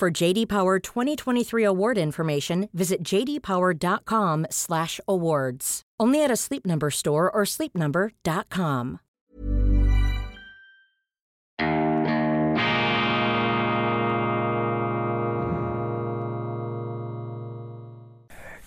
For JD Power 2023 award information, visit jdpower.com/awards. Only at a Sleep Number store or sleepnumber.com.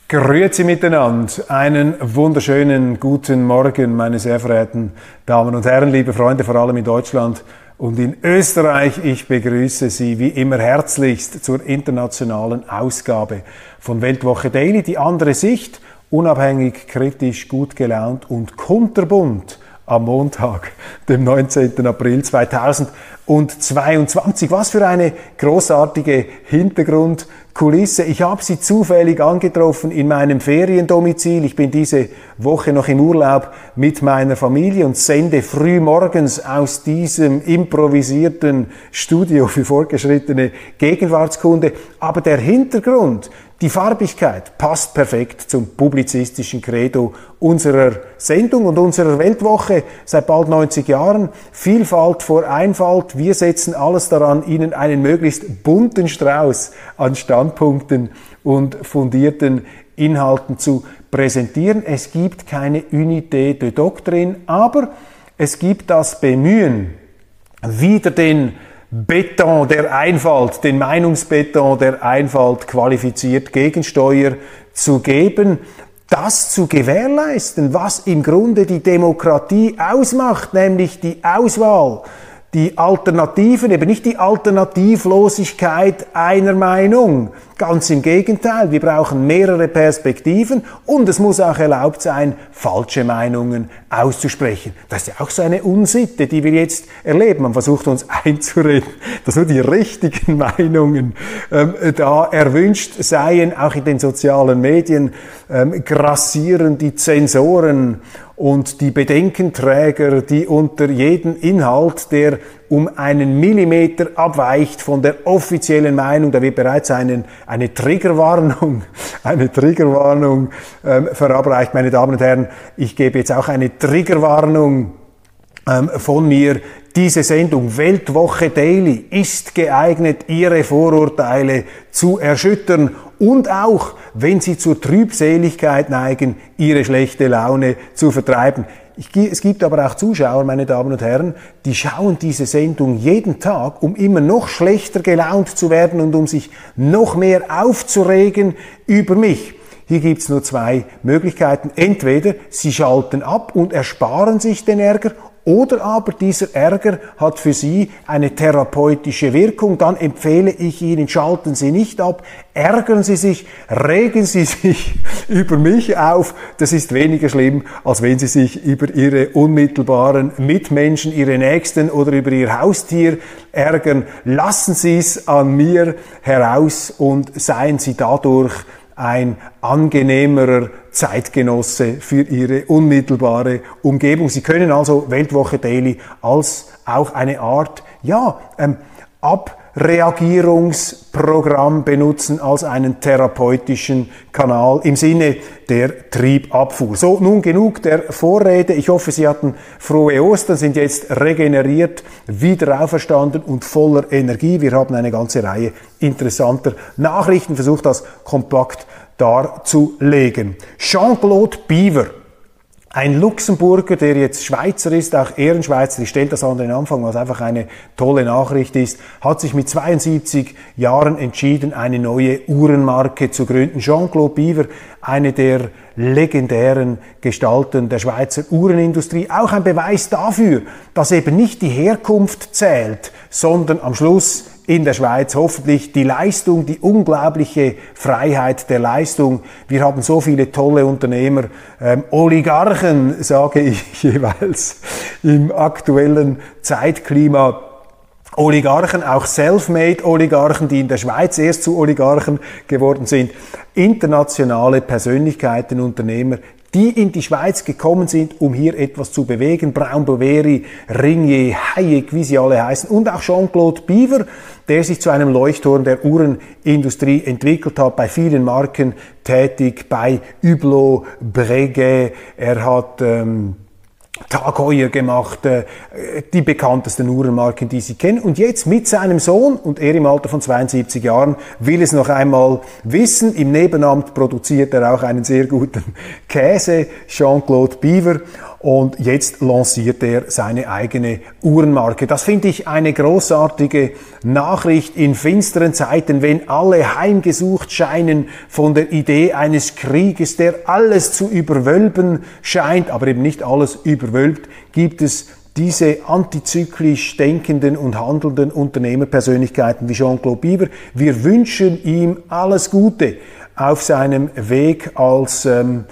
Grüezi miteinander. Einen wunderschönen guten Morgen, meine sehr verehrten Damen und Herren, liebe Freunde, vor allem in Deutschland und in Österreich. Ich begrüße Sie wie immer herzlichst zur internationalen Ausgabe von Weltwoche Daily. Die andere Sicht, unabhängig, kritisch, gut gelaunt und kunterbunt am Montag, dem 19. April 2022. Was für eine großartige Hintergrundkulisse. Ich habe sie zufällig angetroffen in meinem Feriendomizil. Ich bin diese Woche noch im Urlaub mit meiner Familie und sende früh morgens aus diesem improvisierten Studio für fortgeschrittene Gegenwartskunde. Aber der Hintergrund, die Farbigkeit passt perfekt zum publizistischen Credo unserer Sendung und unserer Weltwoche seit bald 90 Jahren. Vielfalt vor Einfalt. Wir setzen alles daran, Ihnen einen möglichst bunten Strauß an Standpunkten und fundierten Inhalten zu präsentieren. Es gibt keine Unité de Doctrine, aber es gibt das Bemühen, wieder den Beton der Einfalt, den Meinungsbeton der Einfalt qualifiziert Gegensteuer zu geben, das zu gewährleisten, was im Grunde die Demokratie ausmacht, nämlich die Auswahl die Alternativen, eben nicht die Alternativlosigkeit einer Meinung. Ganz im Gegenteil, wir brauchen mehrere Perspektiven und es muss auch erlaubt sein, falsche Meinungen auszusprechen. Das ist ja auch so eine Unsitte, die wir jetzt erleben. Man versucht uns einzureden, dass nur die richtigen Meinungen ähm, da erwünscht seien. Auch in den sozialen Medien ähm, grassieren die Zensoren und die Bedenkenträger, die unter jeden Inhalt, der um einen Millimeter abweicht von der offiziellen Meinung, da wird bereits einen, eine Triggerwarnung, eine Triggerwarnung ähm, verabreicht. Meine Damen und Herren, ich gebe jetzt auch eine Triggerwarnung ähm, von mir. Diese Sendung Weltwoche Daily ist geeignet, Ihre Vorurteile zu erschüttern und auch, wenn Sie zur Trübseligkeit neigen, Ihre schlechte Laune zu vertreiben. es gibt aber auch Zuschauer, meine Damen und Herren, die schauen diese Sendung jeden Tag, um immer noch schlechter gelaunt zu werden und um sich noch mehr aufzuregen über mich. Hier gibt's nur zwei Möglichkeiten. Entweder Sie schalten ab und ersparen sich den Ärger oder aber dieser Ärger hat für Sie eine therapeutische Wirkung. Dann empfehle ich Ihnen, schalten Sie nicht ab, ärgern Sie sich, regen Sie sich über mich auf. Das ist weniger schlimm, als wenn Sie sich über Ihre unmittelbaren Mitmenschen, Ihre Nächsten oder über Ihr Haustier ärgern. Lassen Sie es an mir heraus und seien Sie dadurch ein angenehmerer Zeitgenosse für Ihre unmittelbare Umgebung. Sie können also Weltwoche Daily als auch eine Art, ja, ähm, ab Reagierungsprogramm benutzen als einen therapeutischen Kanal im Sinne der Triebabfuhr. So, nun genug der Vorrede. Ich hoffe, Sie hatten frohe Ostern, sind jetzt regeneriert, wieder auferstanden und voller Energie. Wir haben eine ganze Reihe interessanter Nachrichten, versucht das kompakt darzulegen. Jean-Claude Beaver ein Luxemburger, der jetzt Schweizer ist, auch Ehrenschweizer, ich stelle das an den Anfang, was einfach eine tolle Nachricht ist, hat sich mit 72 Jahren entschieden, eine neue Uhrenmarke zu gründen. Jean-Claude Biver, eine der legendären Gestalten der Schweizer Uhrenindustrie, auch ein Beweis dafür, dass eben nicht die Herkunft zählt, sondern am Schluss in der Schweiz hoffentlich die Leistung, die unglaubliche Freiheit der Leistung. Wir haben so viele tolle Unternehmer, ähm, Oligarchen, sage ich jeweils, im aktuellen Zeitklima. Oligarchen, auch Self-Made-Oligarchen, die in der Schweiz erst zu Oligarchen geworden sind, internationale Persönlichkeiten, Unternehmer, die in die Schweiz gekommen sind, um hier etwas zu bewegen. Braun Boveri, Ringier, Hayek, wie sie alle heißen, und auch Jean-Claude Biver, der sich zu einem Leuchtturm der Uhrenindustrie entwickelt hat, bei vielen Marken tätig, bei Hublot, Breguet, er hat ähm, Tag Heuer gemacht, äh, die bekanntesten Uhrenmarken, die Sie kennen. Und jetzt mit seinem Sohn, und er im Alter von 72 Jahren, will es noch einmal wissen. Im Nebenamt produziert er auch einen sehr guten Käse, Jean-Claude Beaver und jetzt lanciert er seine eigene Uhrenmarke. Das finde ich eine großartige Nachricht in finsteren Zeiten, wenn alle heimgesucht scheinen von der Idee eines Krieges, der alles zu überwölben scheint, aber eben nicht alles überwölbt, gibt es diese antizyklisch denkenden und handelnden Unternehmerpersönlichkeiten wie Jean-Claude Bieber. Wir wünschen ihm alles Gute auf seinem Weg als ähm,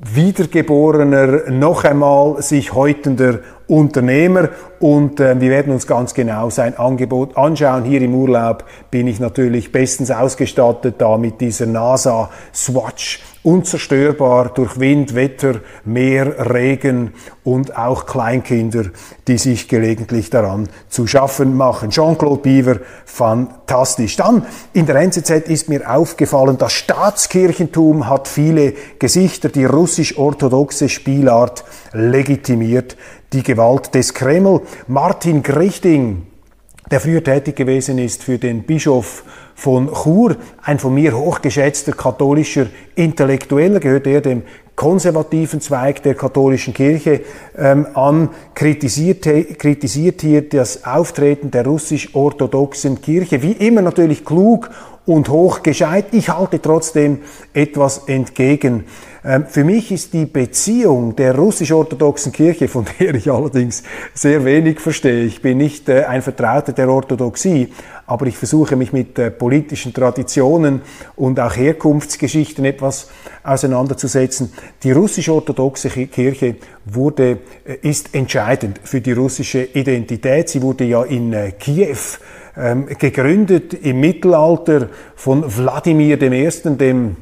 wiedergeborener, noch einmal sich häutender Unternehmer und äh, wir werden uns ganz genau sein Angebot anschauen. Hier im Urlaub bin ich natürlich bestens ausgestattet da mit dieser NASA Swatch unzerstörbar durch Wind, Wetter, Meer, Regen und auch Kleinkinder, die sich gelegentlich daran zu schaffen machen. Jean-Claude Biver, fantastisch. Dann in der NZZ ist mir aufgefallen, das Staatskirchentum hat viele Gesichter. Die russisch-orthodoxe Spielart legitimiert die Gewalt des Kreml. Martin Grichting, der früher tätig gewesen ist für den Bischof von Chur, ein von mir hochgeschätzter katholischer Intellektueller, gehört er dem konservativen Zweig der katholischen Kirche ähm, an, kritisiert, kritisiert hier das Auftreten der russisch-orthodoxen Kirche, wie immer natürlich klug und hochgescheit. Ich halte trotzdem etwas entgegen. Ähm, für mich ist die Beziehung der russisch-orthodoxen Kirche, von der ich allerdings sehr wenig verstehe, ich bin nicht äh, ein Vertrauter der Orthodoxie, aber ich versuche mich mit äh, politischen Traditionen und auch Herkunftsgeschichten etwas auseinanderzusetzen. Die russisch-orthodoxe Kirche wurde, äh, ist entscheidend für die russische Identität. Sie wurde ja in Kiew ähm, gegründet im Mittelalter von Wladimir I., dem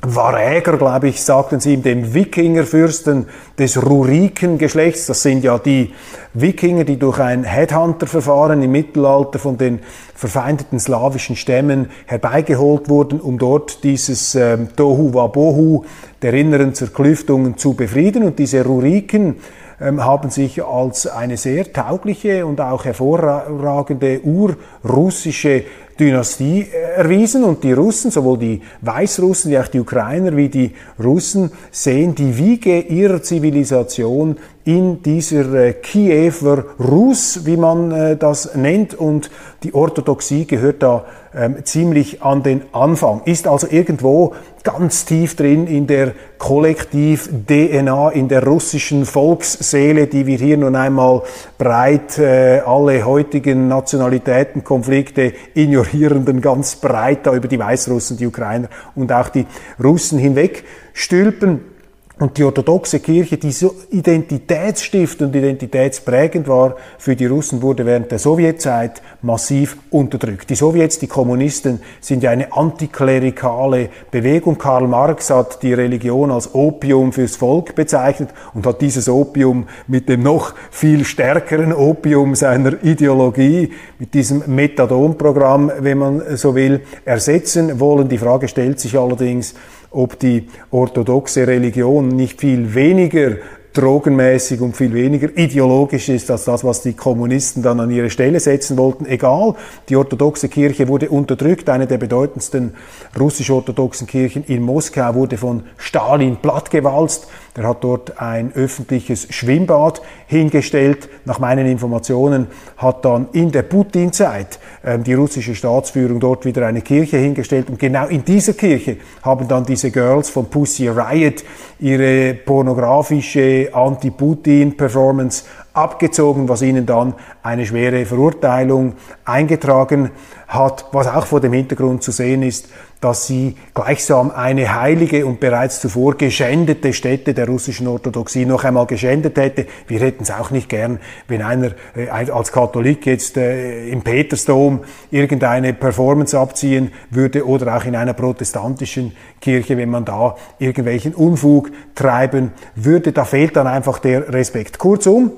Varäger, glaube ich, sagten sie ihm, dem Wikingerfürsten des Rurikengeschlechts. Das sind ja die Wikinger, die durch ein Headhunter-Verfahren im Mittelalter von den verfeindeten slawischen Stämmen herbeigeholt wurden, um dort dieses ähm, Tohu Wabohu der inneren Zerklüftungen zu befrieden. Und diese Ruriken haben sich als eine sehr taugliche und auch hervorragende urrussische Dynastie erwiesen. Und die Russen, sowohl die Weißrussen wie auch die Ukrainer wie die Russen, sehen die Wiege ihrer Zivilisation in dieser äh, Kiewer Rus, wie man äh, das nennt, und die Orthodoxie gehört da ähm, ziemlich an den Anfang, ist also irgendwo ganz tief drin in der Kollektiv-DNA, in der russischen Volksseele, die wir hier nun einmal breit äh, alle heutigen Nationalitätenkonflikte ignorierenden, ganz breit da über die Weißrussen, die Ukrainer und auch die Russen hinweg stülpen. Und die orthodoxe Kirche, die so identitätsstiftend und identitätsprägend war für die Russen, wurde während der Sowjetzeit massiv unterdrückt. Die Sowjets, die Kommunisten, sind ja eine antiklerikale Bewegung. Karl Marx hat die Religion als Opium fürs Volk bezeichnet und hat dieses Opium mit dem noch viel stärkeren Opium seiner Ideologie, mit diesem Methadon-Programm, wenn man so will, ersetzen wollen. Die Frage stellt sich allerdings, ob die orthodoxe Religion nicht viel weniger drogenmäßig und viel weniger ideologisch ist als das, was die Kommunisten dann an ihre Stelle setzen wollten. Egal, die orthodoxe Kirche wurde unterdrückt. Eine der bedeutendsten russisch-orthodoxen Kirchen in Moskau wurde von Stalin plattgewalzt. Er hat dort ein öffentliches Schwimmbad hingestellt. Nach meinen Informationen hat dann in der Putin-Zeit äh, die russische Staatsführung dort wieder eine Kirche hingestellt. Und genau in dieser Kirche haben dann diese Girls von Pussy Riot ihre pornografische Anti-Putin-Performance abgezogen, was ihnen dann eine schwere Verurteilung eingetragen hat, was auch vor dem Hintergrund zu sehen ist, dass sie gleichsam eine heilige und bereits zuvor geschändete Stätte der russischen Orthodoxie noch einmal geschändet hätte. Wir hätten es auch nicht gern, wenn einer äh, als Katholik jetzt äh, im Petersdom irgendeine Performance abziehen würde oder auch in einer protestantischen Kirche, wenn man da irgendwelchen Unfug treiben würde. Da fehlt dann einfach der Respekt. Kurzum,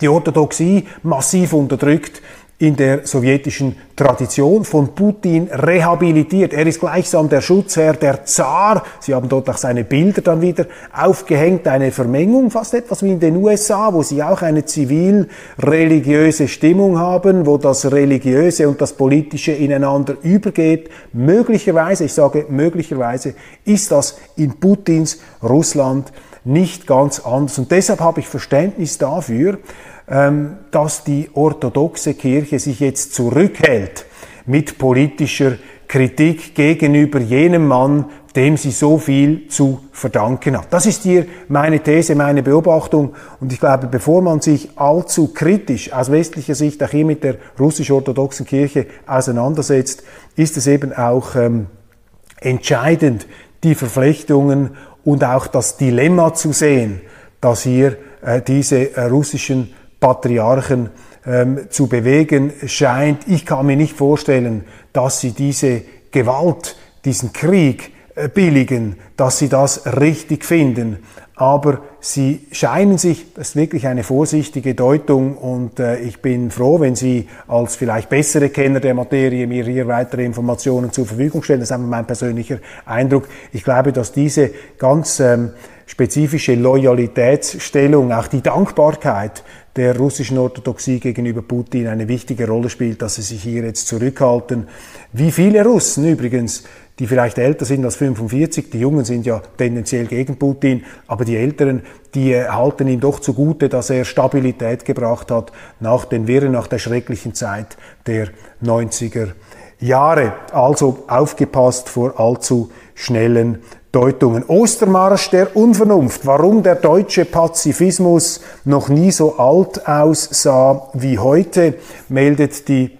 die Orthodoxie massiv unterdrückt, in der sowjetischen Tradition von Putin rehabilitiert. Er ist gleichsam der Schutzherr, der Zar. Sie haben dort auch seine Bilder dann wieder aufgehängt, eine Vermengung, fast etwas wie in den USA, wo sie auch eine zivil-religiöse Stimmung haben, wo das Religiöse und das Politische ineinander übergeht. Möglicherweise, ich sage möglicherweise, ist das in Putins Russland nicht ganz anders. Und deshalb habe ich Verständnis dafür, dass die orthodoxe Kirche sich jetzt zurückhält mit politischer Kritik gegenüber jenem Mann, dem sie so viel zu verdanken hat. Das ist hier meine These, meine Beobachtung. Und ich glaube, bevor man sich allzu kritisch aus westlicher Sicht auch hier mit der russisch-orthodoxen Kirche auseinandersetzt, ist es eben auch ähm, entscheidend, die Verflechtungen und auch das Dilemma zu sehen, dass hier äh, diese äh, russischen Patriarchen ähm, zu bewegen scheint. Ich kann mir nicht vorstellen, dass sie diese Gewalt, diesen Krieg äh, billigen, dass sie das richtig finden. Aber sie scheinen sich, das ist wirklich eine vorsichtige Deutung und äh, ich bin froh, wenn Sie als vielleicht bessere Kenner der Materie mir hier weitere Informationen zur Verfügung stellen. Das ist einfach mein persönlicher Eindruck. Ich glaube, dass diese ganz ähm, spezifische Loyalitätsstellung, auch die Dankbarkeit der russischen Orthodoxie gegenüber Putin eine wichtige Rolle spielt, dass sie sich hier jetzt zurückhalten. Wie viele Russen übrigens, die vielleicht älter sind als 45, die Jungen sind ja tendenziell gegen Putin, aber die Älteren, die halten ihm doch zugute, dass er Stabilität gebracht hat nach den Wirren, nach der schrecklichen Zeit der 90er Jahre. Also aufgepasst vor allzu schnellen Deutungen. Ostermarsch der Unvernunft, warum der deutsche Pazifismus noch nie so alt aussah wie heute, meldet die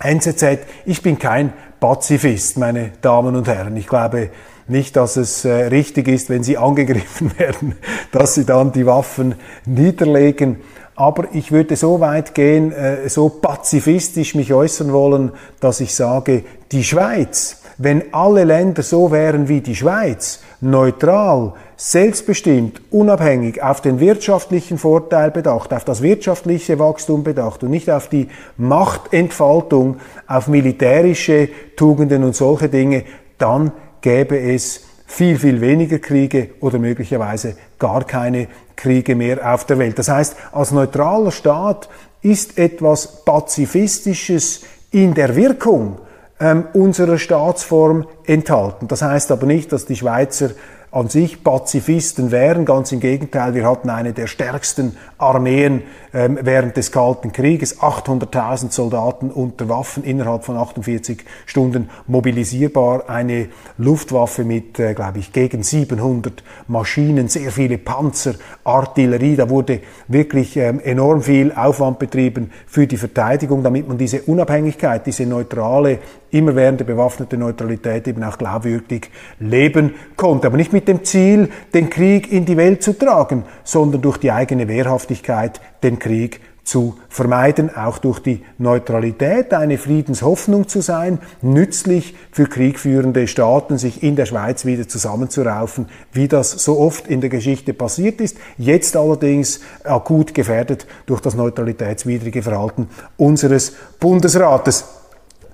NZZ. Ich bin kein Pazifist, meine Damen und Herren. Ich glaube nicht, dass es äh, richtig ist, wenn sie angegriffen werden, dass sie dann die Waffen niederlegen. Aber ich würde so weit gehen, äh, so pazifistisch mich äußern wollen, dass ich sage, die Schweiz wenn alle Länder so wären wie die Schweiz, neutral, selbstbestimmt, unabhängig, auf den wirtschaftlichen Vorteil bedacht, auf das wirtschaftliche Wachstum bedacht und nicht auf die Machtentfaltung, auf militärische Tugenden und solche Dinge, dann gäbe es viel, viel weniger Kriege oder möglicherweise gar keine Kriege mehr auf der Welt. Das heißt, als neutraler Staat ist etwas Pazifistisches in der Wirkung, ähm, unserer Staatsform enthalten. Das heißt aber nicht, dass die Schweizer an sich Pazifisten wären. Ganz im Gegenteil, wir hatten eine der stärksten Armeen ähm, während des Kalten Krieges. 800.000 Soldaten unter Waffen innerhalb von 48 Stunden mobilisierbar. Eine Luftwaffe mit, äh, glaube ich, gegen 700 Maschinen, sehr viele Panzer, Artillerie. Da wurde wirklich ähm, enorm viel Aufwand betrieben für die Verteidigung, damit man diese Unabhängigkeit, diese neutrale, immerwährende bewaffnete Neutralität eben auch glaubwürdig leben konnte. Aber nicht mit dem Ziel, den Krieg in die Welt zu tragen, sondern durch die eigene Wehrhaftigkeit den Krieg zu vermeiden, auch durch die Neutralität eine Friedenshoffnung zu sein, nützlich für kriegführende Staaten, sich in der Schweiz wieder zusammenzuraufen, wie das so oft in der Geschichte passiert ist, jetzt allerdings akut gefährdet durch das neutralitätswidrige Verhalten unseres Bundesrates.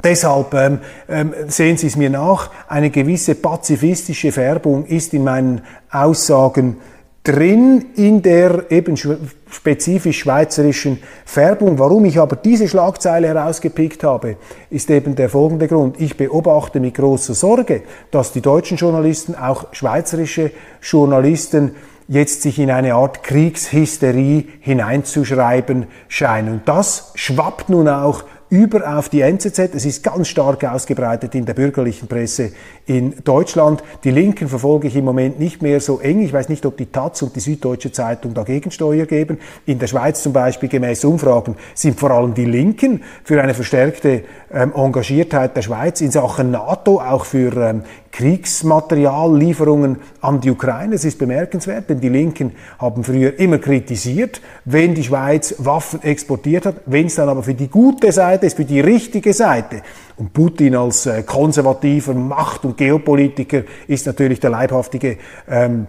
Deshalb ähm, ähm, sehen Sie es mir nach, eine gewisse pazifistische Färbung ist in meinen Aussagen drin in der eben spezifisch schweizerischen Färbung. Warum ich aber diese Schlagzeile herausgepickt habe, ist eben der folgende Grund. Ich beobachte mit großer Sorge, dass die deutschen Journalisten, auch schweizerische Journalisten, jetzt sich in eine Art Kriegshysterie hineinzuschreiben scheinen. Und das schwappt nun auch über auf die NZZ. Es ist ganz stark ausgebreitet in der bürgerlichen Presse in Deutschland. Die Linken verfolge ich im Moment nicht mehr so eng. Ich weiß nicht, ob die Taz und die Süddeutsche Zeitung dagegen Steuer geben. In der Schweiz zum Beispiel gemäß Umfragen sind vor allem die Linken für eine verstärkte ähm, Engagiertheit der Schweiz in Sachen NATO, auch für ähm, Kriegsmateriallieferungen an die Ukraine. Es ist bemerkenswert, denn die Linken haben früher immer kritisiert, wenn die Schweiz Waffen exportiert hat, wenn es dann aber für die gute Seite ist, für die richtige Seite. Und Putin als äh, konservativer Macht- und Geopolitiker ist natürlich der leibhaftige ähm,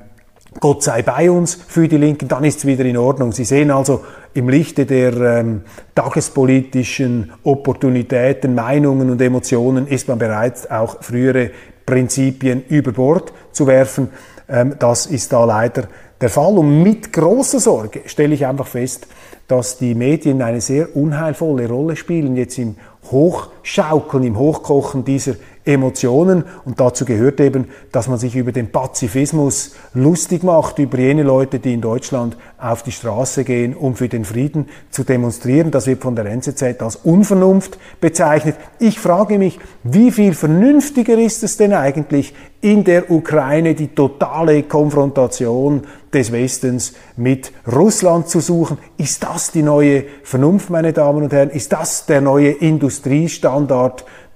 Gott sei bei uns für die Linken, dann ist es wieder in Ordnung. Sie sehen also im Lichte der ähm, tagespolitischen Opportunitäten, Meinungen und Emotionen ist man bereit, auch frühere Prinzipien über Bord zu werfen. Ähm, das ist da leider der Fall. Und mit großer Sorge stelle ich einfach fest, dass die Medien eine sehr unheilvolle Rolle spielen jetzt im Hochschaukeln, im Hochkochen dieser Emotionen. Und dazu gehört eben, dass man sich über den Pazifismus lustig macht, über jene Leute, die in Deutschland auf die Straße gehen, um für den Frieden zu demonstrieren. Das wird von der NZZ als Unvernunft bezeichnet. Ich frage mich, wie viel vernünftiger ist es denn eigentlich, in der Ukraine die totale Konfrontation des Westens mit Russland zu suchen? Ist das die neue Vernunft, meine Damen und Herren? Ist das der neue Industriestandard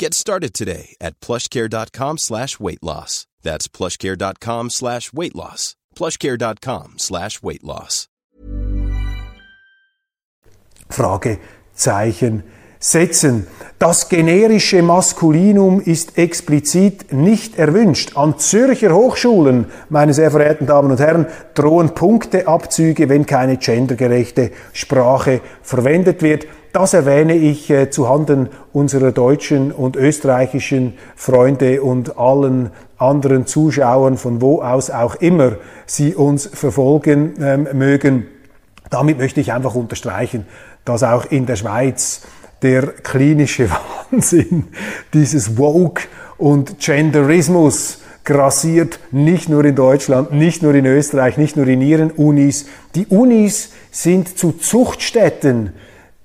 Get started today at plushcare.com slash weight loss. That's plushcare.com slash weight loss. plushcare.com slash weight loss. Fragezeichen setzen. Das generische Maskulinum ist explizit nicht erwünscht. An Zürcher Hochschulen, meine sehr verehrten Damen und Herren, drohen Punkteabzüge, wenn keine gendergerechte Sprache verwendet wird. Das erwähne ich äh, zuhanden unserer deutschen und österreichischen Freunde und allen anderen Zuschauern, von wo aus auch immer sie uns verfolgen ähm, mögen. Damit möchte ich einfach unterstreichen, dass auch in der Schweiz der klinische Wahnsinn dieses Woke und Genderismus grassiert, nicht nur in Deutschland, nicht nur in Österreich, nicht nur in ihren Unis. Die Unis sind zu Zuchtstätten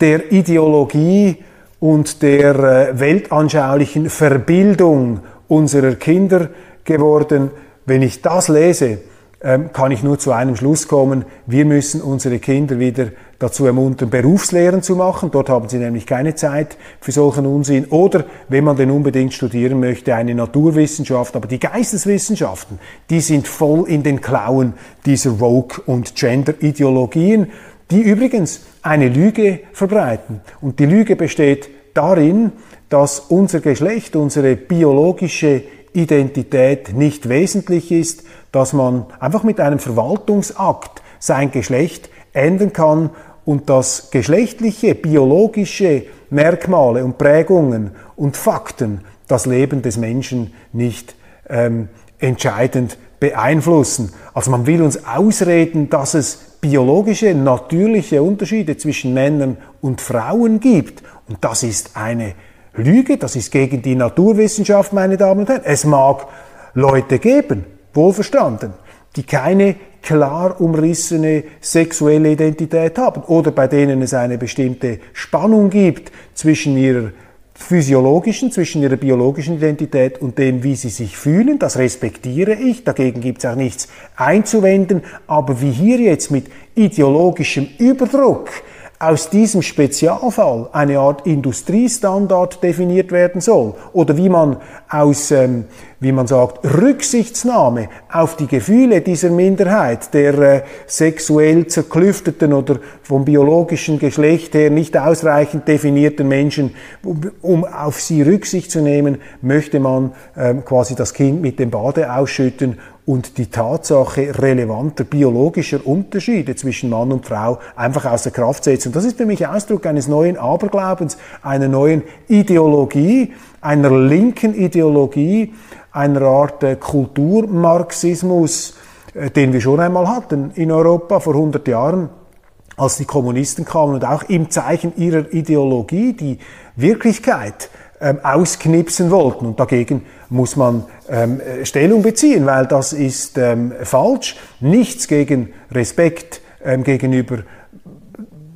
der Ideologie und der äh, weltanschaulichen Verbildung unserer Kinder geworden. Wenn ich das lese, ähm, kann ich nur zu einem Schluss kommen, wir müssen unsere Kinder wieder dazu ermuntern, Berufslehren zu machen. Dort haben sie nämlich keine Zeit für solchen Unsinn. Oder, wenn man denn unbedingt studieren möchte, eine Naturwissenschaft. Aber die Geisteswissenschaften, die sind voll in den Klauen dieser Woke- und Gender-Ideologien die übrigens eine Lüge verbreiten. Und die Lüge besteht darin, dass unser Geschlecht, unsere biologische Identität nicht wesentlich ist, dass man einfach mit einem Verwaltungsakt sein Geschlecht ändern kann und dass geschlechtliche, biologische Merkmale und Prägungen und Fakten das Leben des Menschen nicht ähm, entscheidend beeinflussen. Also man will uns ausreden, dass es biologische, natürliche Unterschiede zwischen Männern und Frauen gibt. Und das ist eine Lüge, das ist gegen die Naturwissenschaft, meine Damen und Herren. Es mag Leute geben, wohlverstanden, die keine klar umrissene sexuelle Identität haben oder bei denen es eine bestimmte Spannung gibt zwischen ihrer physiologischen, zwischen ihrer biologischen Identität und dem, wie sie sich fühlen. Das respektiere ich, dagegen gibt es auch nichts einzuwenden. Aber wie hier jetzt mit ideologischem Überdruck aus diesem Spezialfall eine Art Industriestandard definiert werden soll oder wie man aus, ähm, wie man sagt, Rücksichtsnahme auf die Gefühle dieser Minderheit, der äh, sexuell zerklüfteten oder vom biologischen Geschlecht her nicht ausreichend definierten Menschen, um, um auf sie Rücksicht zu nehmen, möchte man ähm, quasi das Kind mit dem Bade ausschütten und die Tatsache relevanter biologischer Unterschiede zwischen Mann und Frau einfach außer Kraft setzen. Das ist für mich Ausdruck eines neuen Aberglaubens, einer neuen Ideologie, einer linken Ideologie, einer Art äh, Kulturmarxismus, äh, den wir schon einmal hatten in Europa vor 100 Jahren, als die Kommunisten kamen und auch im Zeichen ihrer Ideologie die Wirklichkeit ähm, ausknipsen wollten. Und dagegen muss man ähm, Stellung beziehen, weil das ist ähm, falsch. Nichts gegen Respekt ähm, gegenüber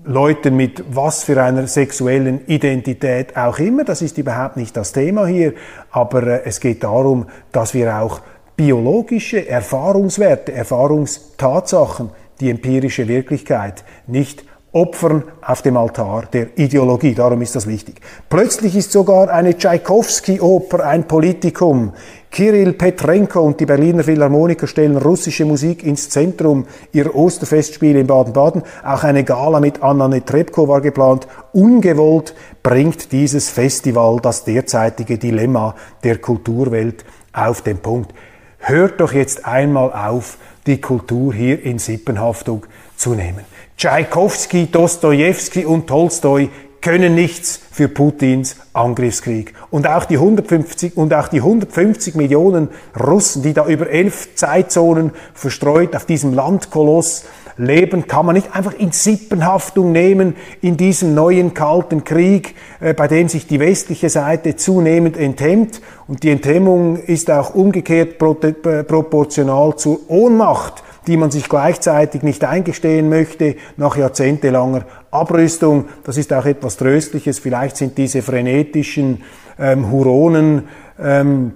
Leuten mit was für einer sexuellen Identität auch immer. Das ist überhaupt nicht das Thema hier. Aber äh, es geht darum, dass wir auch biologische Erfahrungswerte, Erfahrungstatsachen, die empirische Wirklichkeit nicht opfern auf dem Altar der Ideologie. Darum ist das wichtig. Plötzlich ist sogar eine Tschaikowski-Oper ein Politikum. Kirill Petrenko und die Berliner Philharmoniker stellen russische Musik ins Zentrum ihrer Osterfestspiele in Baden-Baden. Auch eine Gala mit Anna Netrebko war geplant. Ungewollt bringt dieses Festival das derzeitige Dilemma der Kulturwelt auf den Punkt. Hört doch jetzt einmal auf, die Kultur hier in Sippenhaftung zu nehmen. Tschaikowski, Dostojewski und Tolstoi können nichts für Putins Angriffskrieg. Und auch die 150, und auch die 150 Millionen Russen, die da über elf Zeitzonen verstreut auf diesem Landkoloss leben, kann man nicht einfach in Sippenhaftung nehmen in diesem neuen kalten Krieg, äh, bei dem sich die westliche Seite zunehmend enthemmt. Und die Enthemmung ist auch umgekehrt äh, proportional zur Ohnmacht die man sich gleichzeitig nicht eingestehen möchte nach jahrzehntelanger Abrüstung. Das ist auch etwas Tröstliches. Vielleicht sind diese frenetischen ähm, Huronen, ähm,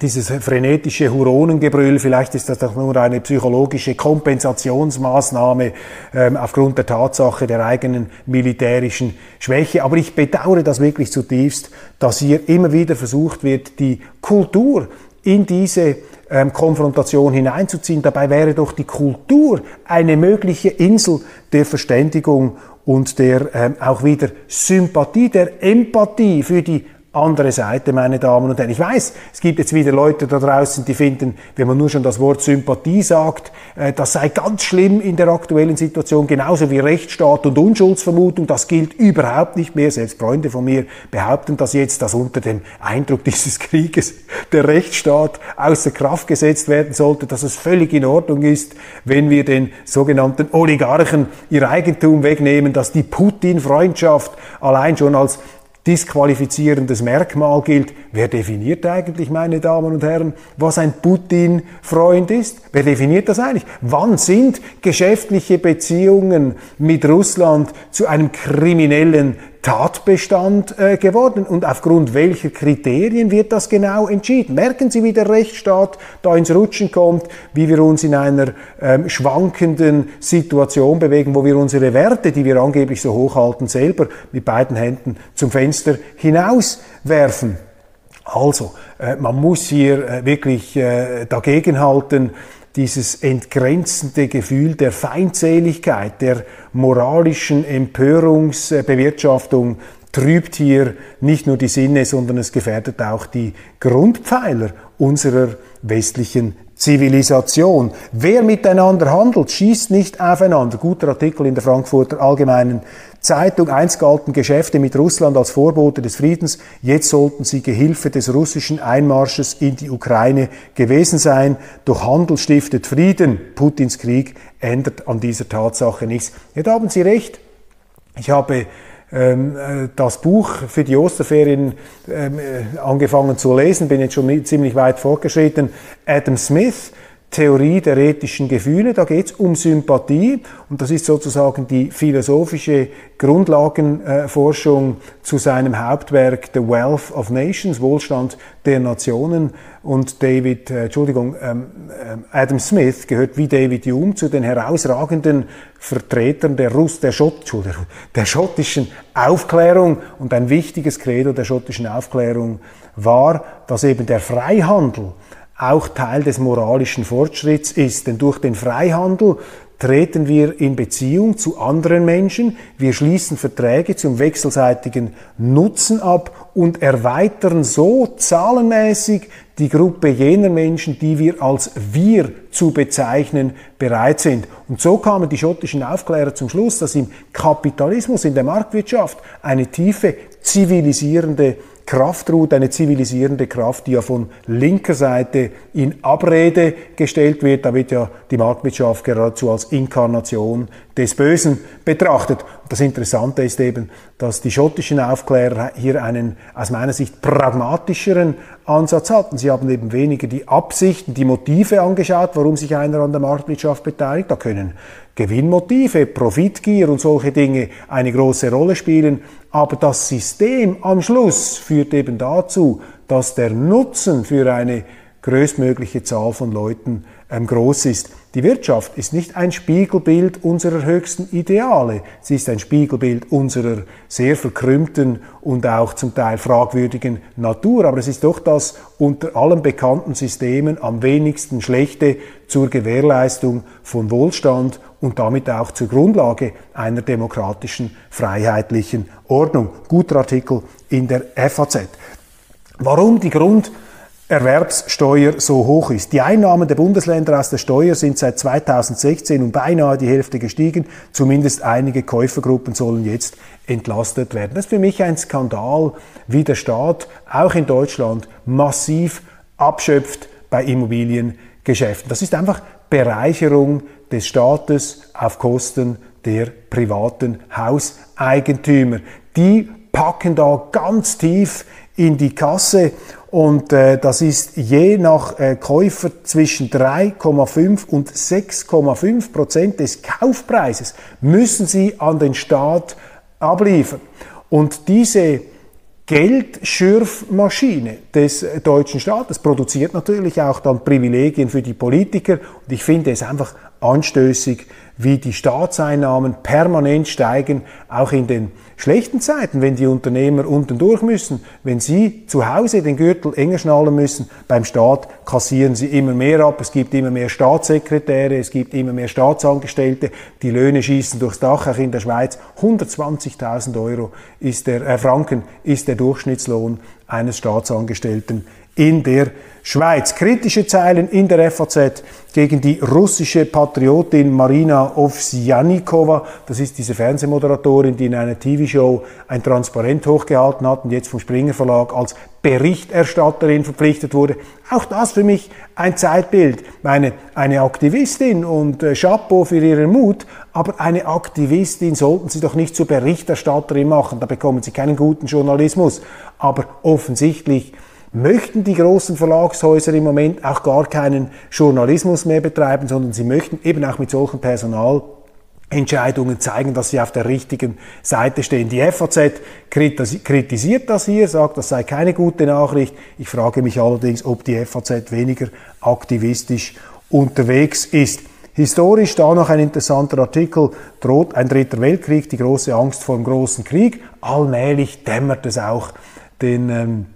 dieses frenetische Huronengebrüll, vielleicht ist das doch nur eine psychologische Kompensationsmaßnahme ähm, aufgrund der Tatsache der eigenen militärischen Schwäche. Aber ich bedauere das wirklich zutiefst, dass hier immer wieder versucht wird, die Kultur in diese ähm, Konfrontation hineinzuziehen. Dabei wäre doch die Kultur eine mögliche Insel der Verständigung und der ähm, auch wieder Sympathie, der Empathie für die andere Seite, meine Damen und Herren. Ich weiß, es gibt jetzt wieder Leute da draußen, die finden, wenn man nur schon das Wort Sympathie sagt, äh, das sei ganz schlimm in der aktuellen Situation, genauso wie Rechtsstaat und Unschuldsvermutung. Das gilt überhaupt nicht mehr. Selbst Freunde von mir behaupten das jetzt, dass unter dem Eindruck dieses Krieges der Rechtsstaat außer Kraft gesetzt werden sollte, dass es völlig in Ordnung ist, wenn wir den sogenannten Oligarchen ihr Eigentum wegnehmen, dass die Putin-Freundschaft allein schon als disqualifizierendes Merkmal gilt. Wer definiert eigentlich, meine Damen und Herren, was ein Putin-Freund ist? Wer definiert das eigentlich? Wann sind geschäftliche Beziehungen mit Russland zu einem kriminellen Tatbestand äh, geworden. Und aufgrund welcher Kriterien wird das genau entschieden? Merken Sie, wie der Rechtsstaat da ins Rutschen kommt, wie wir uns in einer ähm, schwankenden Situation bewegen, wo wir unsere Werte, die wir angeblich so hochhalten, selber mit beiden Händen zum Fenster hinauswerfen. Also, äh, man muss hier äh, wirklich äh, dagegenhalten dieses entgrenzende Gefühl der Feindseligkeit, der moralischen Empörungsbewirtschaftung trübt hier nicht nur die Sinne, sondern es gefährdet auch die Grundpfeiler unserer westlichen Zivilisation. Wer miteinander handelt, schießt nicht aufeinander. Guter Artikel in der Frankfurter Allgemeinen Zeitung. Einst galten Geschäfte mit Russland als Vorbote des Friedens. Jetzt sollten sie Gehilfe des russischen Einmarsches in die Ukraine gewesen sein. Doch Handel stiftet Frieden. Putins Krieg ändert an dieser Tatsache nichts. Jetzt haben Sie recht. Ich habe das Buch für die Osterferien ähm, äh, angefangen zu lesen, bin jetzt schon ziemlich weit fortgeschritten. Adam Smith, Theorie der ethischen Gefühle. Da geht es um Sympathie und das ist sozusagen die philosophische Grundlagenforschung zu seinem Hauptwerk The Wealth of Nations, Wohlstand der Nationen. Und David, äh, Entschuldigung, ähm, äh, Adam Smith gehört wie David Hume zu den herausragenden Vertretern der, Russ, der, Schott, der schottischen Aufklärung. Und ein wichtiges Credo der schottischen Aufklärung war, dass eben der Freihandel auch Teil des moralischen Fortschritts ist. Denn durch den Freihandel treten wir in Beziehung zu anderen Menschen, wir schließen Verträge zum wechselseitigen Nutzen ab und erweitern so zahlenmäßig die Gruppe jener Menschen, die wir als wir zu bezeichnen bereit sind. Und so kamen die schottischen Aufklärer zum Schluss, dass im Kapitalismus, in der Marktwirtschaft eine tiefe zivilisierende Kraft ruht, eine zivilisierende Kraft, die ja von linker Seite in Abrede gestellt wird. Da wird ja die Marktwirtschaft geradezu als Inkarnation des Bösen betrachtet. Das Interessante ist eben, dass die schottischen Aufklärer hier einen aus meiner Sicht pragmatischeren Ansatz hatten. Sie haben eben weniger die Absichten, die Motive angeschaut, warum sich einer an der Marktwirtschaft beteiligt. Da können Gewinnmotive, Profitgier und solche Dinge eine große Rolle spielen. Aber das System am Schluss führt eben dazu, dass der Nutzen für eine größtmögliche Zahl von Leuten ähm, groß ist. Die Wirtschaft ist nicht ein Spiegelbild unserer höchsten Ideale. Sie ist ein Spiegelbild unserer sehr verkrümmten und auch zum Teil fragwürdigen Natur. Aber es ist doch das unter allen bekannten Systemen am wenigsten schlechte zur Gewährleistung von Wohlstand und damit auch zur Grundlage einer demokratischen, freiheitlichen Ordnung. Guter Artikel in der FAZ. Warum die Grund Erwerbssteuer so hoch ist. Die Einnahmen der Bundesländer aus der Steuer sind seit 2016 um beinahe die Hälfte gestiegen. Zumindest einige Käufergruppen sollen jetzt entlastet werden. Das ist für mich ein Skandal, wie der Staat auch in Deutschland massiv abschöpft bei Immobiliengeschäften. Das ist einfach Bereicherung des Staates auf Kosten der privaten Hauseigentümer. Die packen da ganz tief in die Kasse und äh, das ist je nach äh, Käufer zwischen 3,5 und 6,5 Prozent des Kaufpreises müssen sie an den Staat abliefern. Und diese Geldschürfmaschine des deutschen Staates produziert natürlich auch dann Privilegien für die Politiker. Und ich finde es einfach anstößig, wie die Staatseinnahmen permanent steigen, auch in den schlechten Zeiten, wenn die Unternehmer unten durch müssen, wenn sie zu Hause den Gürtel enger schnallen müssen, beim Staat kassieren sie immer mehr ab, es gibt immer mehr Staatssekretäre, es gibt immer mehr Staatsangestellte, die Löhne schießen durchs Dach, auch in der Schweiz. 120.000 Euro ist der, äh, Franken ist der Durchschnittslohn eines Staatsangestellten in der Schweiz. Kritische Zeilen in der FAZ gegen die russische Patriotin Marina Ovsjanikova. Das ist diese Fernsehmoderatorin, die in einer TV-Show ein Transparent hochgehalten hat und jetzt vom Springer Verlag als Berichterstatterin verpflichtet wurde. Auch das für mich ein Zeitbild. Meine, eine Aktivistin und äh, Chapeau für ihren Mut, aber eine Aktivistin sollten Sie doch nicht zur Berichterstatterin machen. Da bekommen Sie keinen guten Journalismus. Aber offensichtlich möchten die großen Verlagshäuser im Moment auch gar keinen Journalismus mehr betreiben, sondern sie möchten eben auch mit solchen Personalentscheidungen zeigen, dass sie auf der richtigen Seite stehen. Die FAZ kritisiert das hier, sagt, das sei keine gute Nachricht. Ich frage mich allerdings, ob die FAZ weniger aktivistisch unterwegs ist. Historisch da noch ein interessanter Artikel, droht ein dritter Weltkrieg, die große Angst vor dem großen Krieg. Allmählich dämmert es auch den ähm,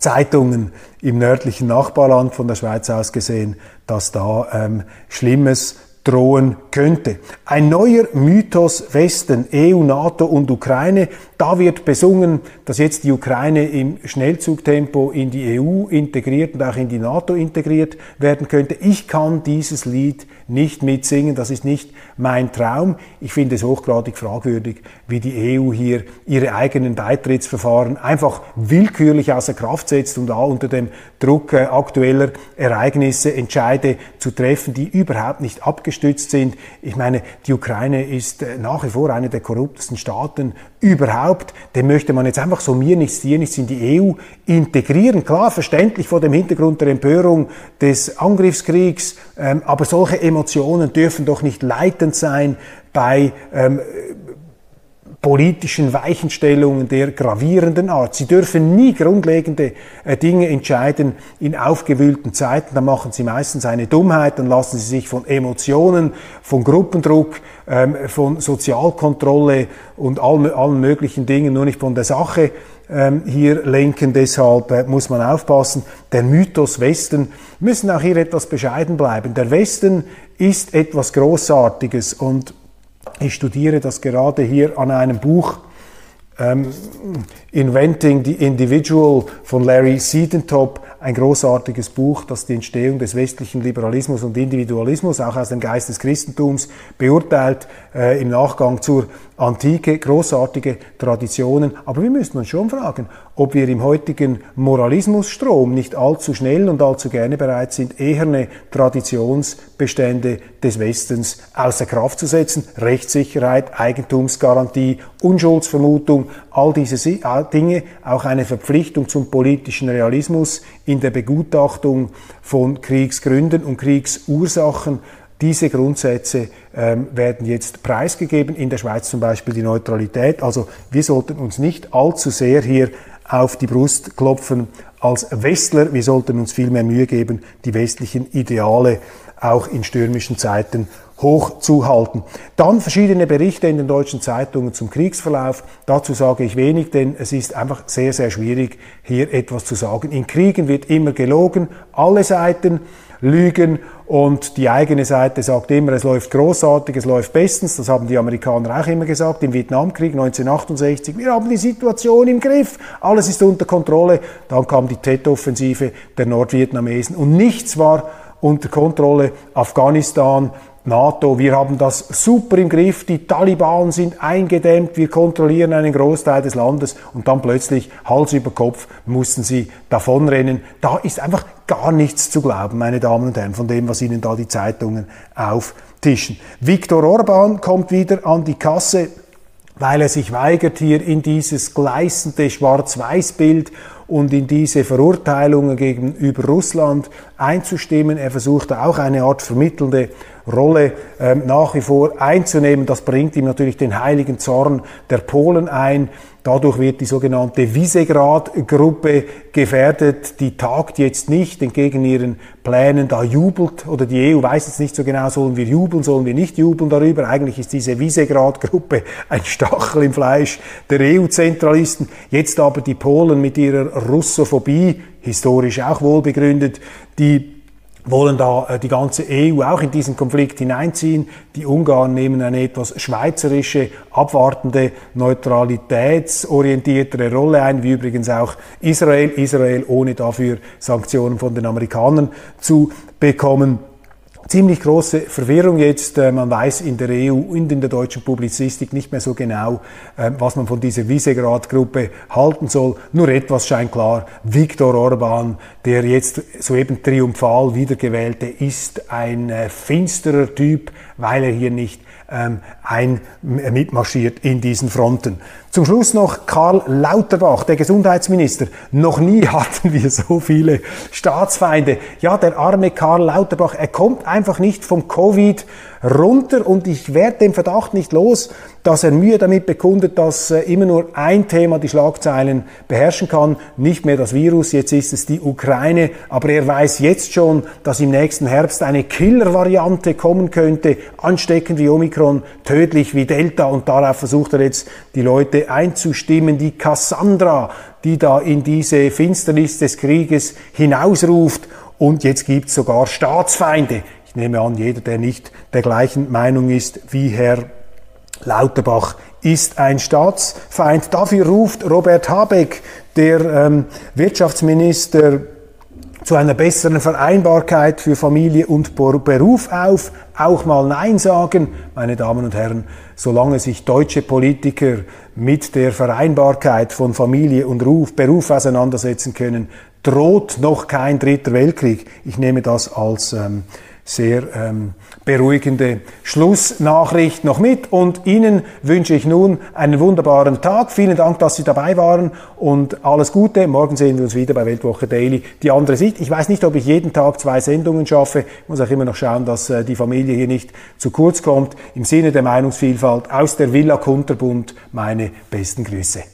Zeitungen im nördlichen Nachbarland von der Schweiz aus gesehen, dass da ähm, Schlimmes drohen könnte. Ein neuer Mythos Westen, EU, NATO und Ukraine. Da wird besungen, dass jetzt die Ukraine im Schnellzugtempo in die EU integriert und auch in die NATO integriert werden könnte. Ich kann dieses Lied nicht mitsingen. Das ist nicht mein Traum. Ich finde es hochgradig fragwürdig, wie die EU hier ihre eigenen Beitrittsverfahren einfach willkürlich außer Kraft setzt und da unter dem Druck äh, aktueller Ereignisse Entscheide zu treffen, die überhaupt nicht abgestimmt gestützt sind. Ich meine, die Ukraine ist äh, nach wie vor eine der korruptesten Staaten überhaupt. Den möchte man jetzt einfach so mir nichts, dir nichts in die EU integrieren. Klar, verständlich vor dem Hintergrund der Empörung des Angriffskriegs, ähm, aber solche Emotionen dürfen doch nicht leitend sein bei ähm, politischen Weichenstellungen der gravierenden Art. Sie dürfen nie grundlegende äh, Dinge entscheiden in aufgewühlten Zeiten. Da machen sie meistens eine Dummheit, dann lassen sie sich von Emotionen, von Gruppendruck, ähm, von Sozialkontrolle und allen, möglichen Dingen, nur nicht von der Sache ähm, hier lenken. Deshalb äh, muss man aufpassen. Der Mythos Westen müssen auch hier etwas bescheiden bleiben. Der Westen ist etwas Großartiges und ich studiere das gerade hier an einem Buch, ähm, Inventing the Individual von Larry Siedentop, ein großartiges Buch, das die Entstehung des westlichen Liberalismus und Individualismus auch aus dem Geist des Christentums beurteilt äh, im Nachgang zur Antike, großartige Traditionen. Aber wir müssen uns schon fragen, ob wir im heutigen Moralismusstrom nicht allzu schnell und allzu gerne bereit sind, eher eine Traditionsbestände des Westens außer Kraft zu setzen. Rechtssicherheit, Eigentumsgarantie, Unschuldsvermutung, all diese Dinge, auch eine Verpflichtung zum politischen Realismus in der Begutachtung von Kriegsgründen und Kriegsursachen. Diese Grundsätze ähm, werden jetzt preisgegeben, in der Schweiz zum Beispiel die Neutralität. Also wir sollten uns nicht allzu sehr hier auf die Brust klopfen als Westler. Wir sollten uns viel mehr Mühe geben, die westlichen Ideale auch in stürmischen Zeiten hochzuhalten. Dann verschiedene Berichte in den deutschen Zeitungen zum Kriegsverlauf. Dazu sage ich wenig, denn es ist einfach sehr, sehr schwierig, hier etwas zu sagen. In Kriegen wird immer gelogen, alle Seiten lügen und die eigene Seite sagt immer, es läuft großartig, es läuft bestens. Das haben die Amerikaner auch immer gesagt im Vietnamkrieg 1968. Wir haben die Situation im Griff, alles ist unter Kontrolle. Dann kam die Tet-Offensive der Nordvietnamesen und nichts war unter Kontrolle. Afghanistan NATO, wir haben das super im Griff, die Taliban sind eingedämmt, wir kontrollieren einen Großteil des Landes und dann plötzlich Hals über Kopf mussten sie davonrennen. Da ist einfach gar nichts zu glauben, meine Damen und Herren, von dem, was Ihnen da die Zeitungen auftischen. Viktor Orban kommt wieder an die Kasse, weil er sich weigert, hier in dieses gleißende Schwarz-Weiß-Bild und in diese Verurteilungen gegenüber Russland einzustimmen. Er versucht auch eine Art vermittelnde Rolle äh, nach wie vor einzunehmen. Das bringt ihm natürlich den heiligen Zorn der Polen ein. Dadurch wird die sogenannte Visegrad-Gruppe gefährdet. Die tagt jetzt nicht entgegen ihren Plänen. Da jubelt, oder die EU weiß jetzt nicht so genau, sollen wir jubeln, sollen wir nicht jubeln darüber. Eigentlich ist diese Visegrad-Gruppe ein Stachel im Fleisch der EU-Zentralisten. Jetzt aber die Polen mit ihrer Russophobie, historisch auch wohl begründet, die wollen da äh, die ganze EU auch in diesen Konflikt hineinziehen. Die Ungarn nehmen eine etwas schweizerische, abwartende, neutralitätsorientiertere Rolle ein, wie übrigens auch Israel. Israel ohne dafür Sanktionen von den Amerikanern zu bekommen ziemlich große Verwirrung jetzt. Äh, man weiß in der EU und in der deutschen Publizistik nicht mehr so genau, äh, was man von dieser Visegrad-Gruppe halten soll. Nur etwas scheint klar. Viktor Orban, der jetzt soeben triumphal wiedergewählte, ist ein äh, finsterer Typ, weil er hier nicht ähm, mitmarschiert in diesen Fronten. Zum Schluss noch Karl Lauterbach, der Gesundheitsminister. Noch nie hatten wir so viele Staatsfeinde. Ja, der arme Karl Lauterbach, er kommt einfach nicht vom Covid runter und ich werde den Verdacht nicht los, dass er Mühe damit bekundet, dass äh, immer nur ein Thema die Schlagzeilen beherrschen kann, nicht mehr das Virus, jetzt ist es die Ukraine, aber er weiß jetzt schon, dass im nächsten Herbst eine Killer-Variante kommen könnte, ansteckend wie Omikron, tödlich wie Delta und darauf versucht er jetzt die Leute einzustimmen, die Cassandra, die da in diese Finsternis des Krieges hinausruft und jetzt gibt es sogar Staatsfeinde. Ich nehme an, jeder, der nicht der gleichen Meinung ist wie Herr Lauterbach, ist ein Staatsfeind. Dafür ruft Robert Habeck, der ähm, Wirtschaftsminister, zu einer besseren Vereinbarkeit für Familie und Beruf auf, auch mal Nein sagen. Meine Damen und Herren, solange sich deutsche Politiker mit der Vereinbarkeit von Familie und Ruf, Beruf auseinandersetzen können, droht noch kein dritter Weltkrieg. Ich nehme das als ähm, sehr ähm, beruhigende Schlussnachricht noch mit. Und Ihnen wünsche ich nun einen wunderbaren Tag. Vielen Dank, dass Sie dabei waren und alles Gute. Morgen sehen wir uns wieder bei Weltwoche Daily. Die andere Sicht. Ich weiß nicht, ob ich jeden Tag zwei Sendungen schaffe. Ich muss auch immer noch schauen, dass äh, die Familie hier nicht zu kurz kommt. Im Sinne der Meinungsvielfalt aus der Villa Kunterbund meine besten Grüße.